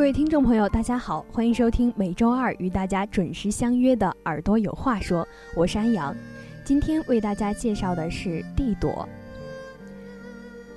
各位听众朋友，大家好，欢迎收听每周二与大家准时相约的《耳朵有话说》，我是安阳。今天为大家介绍的是蒂朵。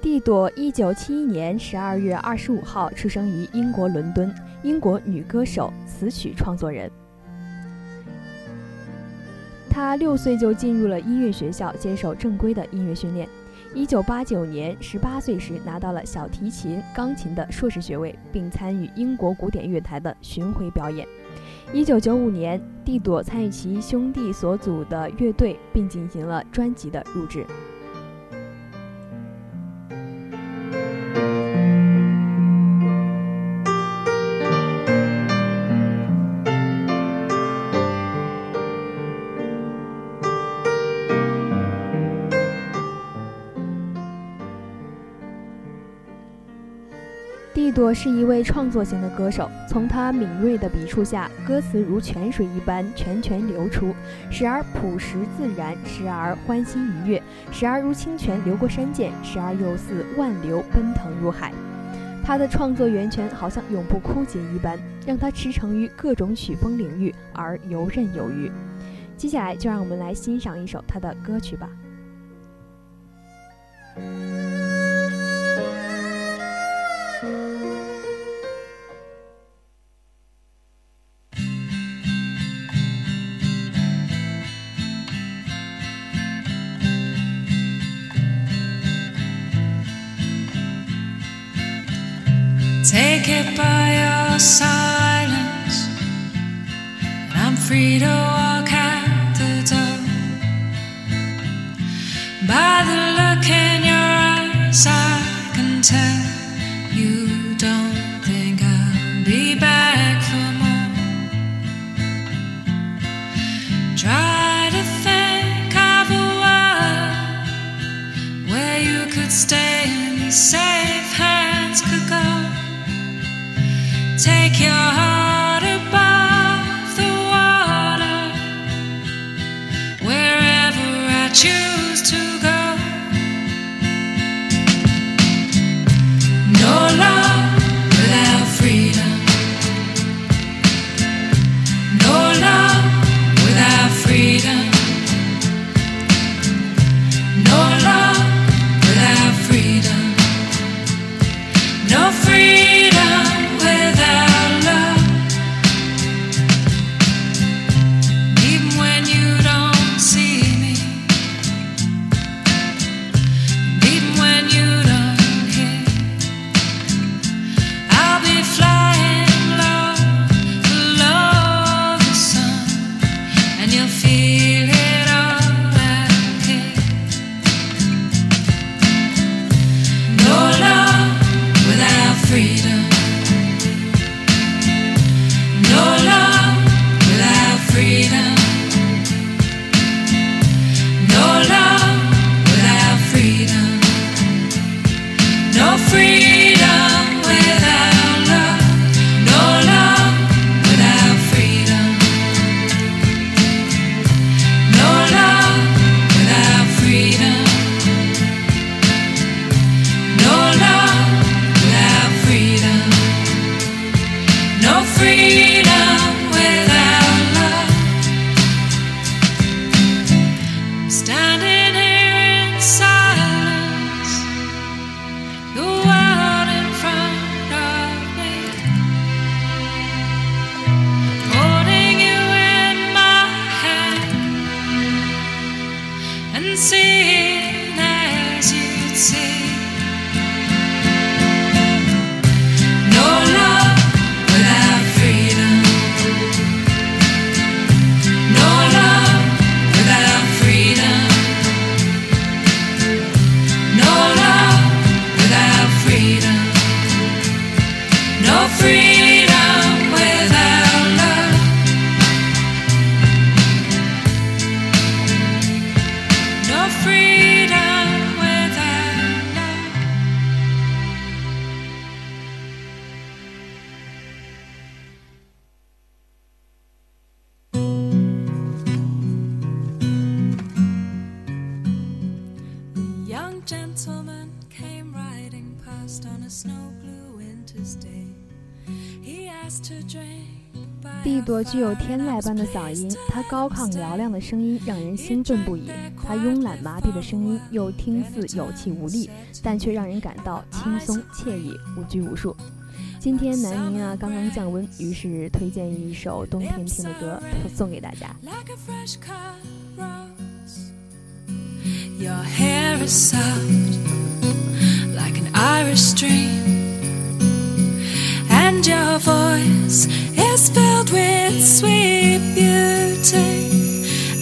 蒂朵，一九七一年十二月二十五号出生于英国伦敦，英国女歌手、词曲创作人。她六岁就进入了音乐学校，接受正规的音乐训练。一九八九年，十八岁时拿到了小提琴、钢琴的硕士学位，并参与英国古典乐台的巡回表演。一九九五年，蒂朵参与其兄弟所组的乐队，并进行了专辑的录制。蒂朵是一位创作型的歌手，从他敏锐的笔触下，歌词如泉水一般泉泉流出，时而朴实自然，时而欢欣愉悦，时而如清泉流过山涧，时而又似万流奔腾入海。他的创作源泉好像永不枯竭一般，让他驰骋于各种曲风领域而游刃有余。接下来就让我们来欣赏一首他的歌曲吧。Free to walk out the door. By the look in your eyes, I can tell you don't think I'll be back for more. Try to think of a world where you could stay and safe hands could go. Take your heart feel 蒂朵具有天籁般的嗓音，她高亢嘹亮的声音让人兴奋不已。她慵懒麻痹的声音又听似有气无力，但却让人感到轻松惬意、无拘无束。今天南宁啊刚刚降温，于是推荐一首冬天听的歌送给大家。Your hair is soft like an iris dream. And your voice is filled with sweet beauty.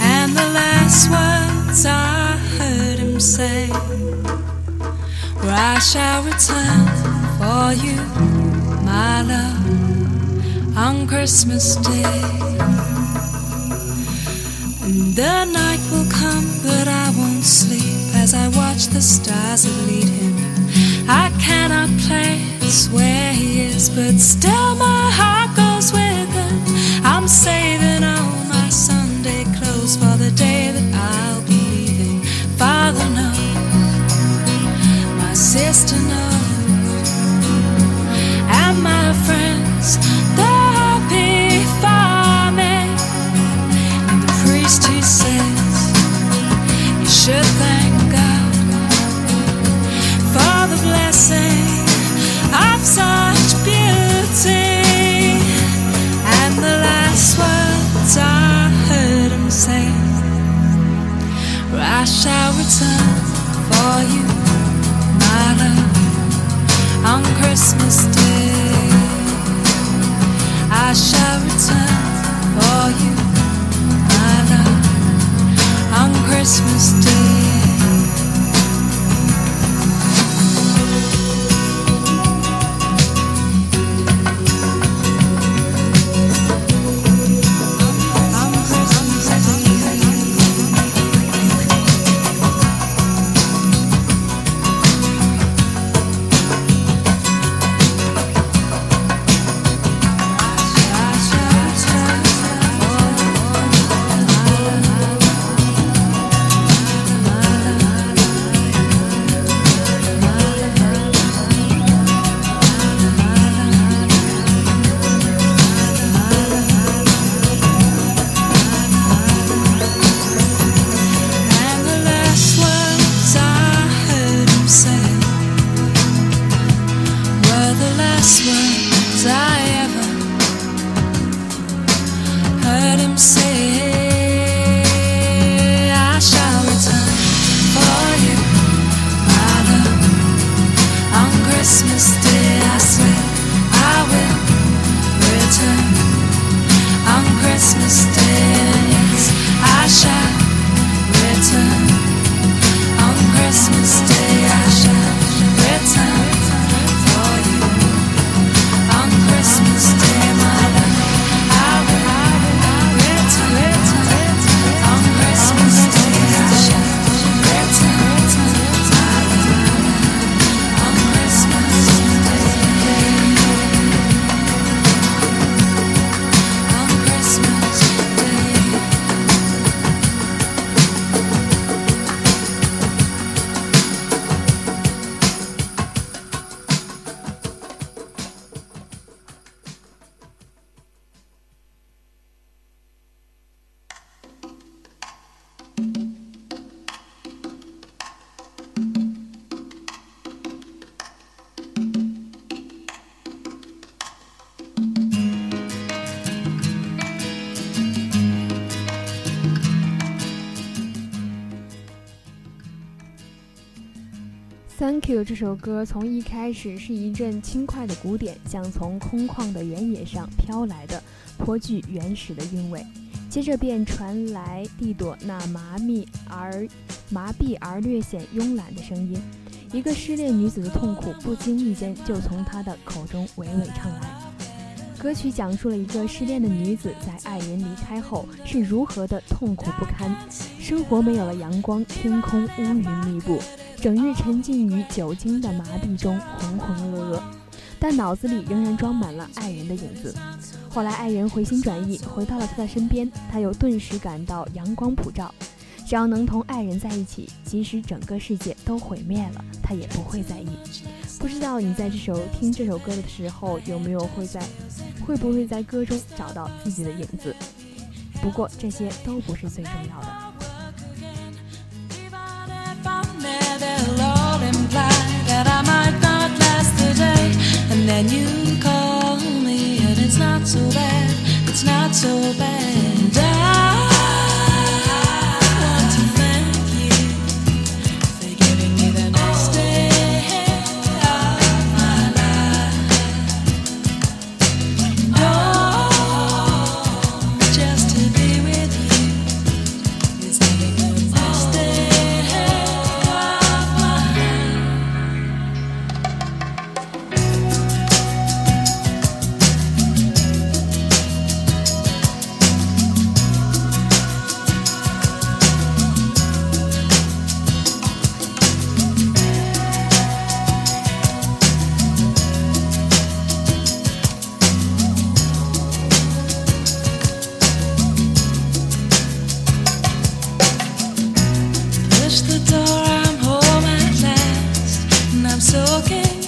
And the last words I heard him say were, I shall return for you my love on Christmas Day. And the night will come, but I won't sleep as I watch the stars that lead him. I cannot where he is, but still my heart goes with him. I'm saving all Thank you 这首歌从一开始是一阵轻快的鼓点，像从空旷的原野上飘来的颇具原始的韵味。接着便传来蒂朵那麻痹而麻痹而略显慵懒的声音，一个失恋女子的痛苦不经意间就从她的口中娓娓唱来。歌曲讲述了一个失恋的女子在爱人离开后是如何的痛苦不堪，生活没有了阳光，天空乌云密布，整日沉浸于酒精的麻痹中浑浑噩噩，但脑子里仍然装满了爱人的影子。后来爱人回心转意，回到了他的身边，他又顿时感到阳光普照。只要能同爱人在一起，即使整个世界都毁灭了，他也不会在意。不知道你在这首听这首歌的时候，有没有会在会不会在歌中找到自己的影子？不过这些都不是最重要的。I'm soaking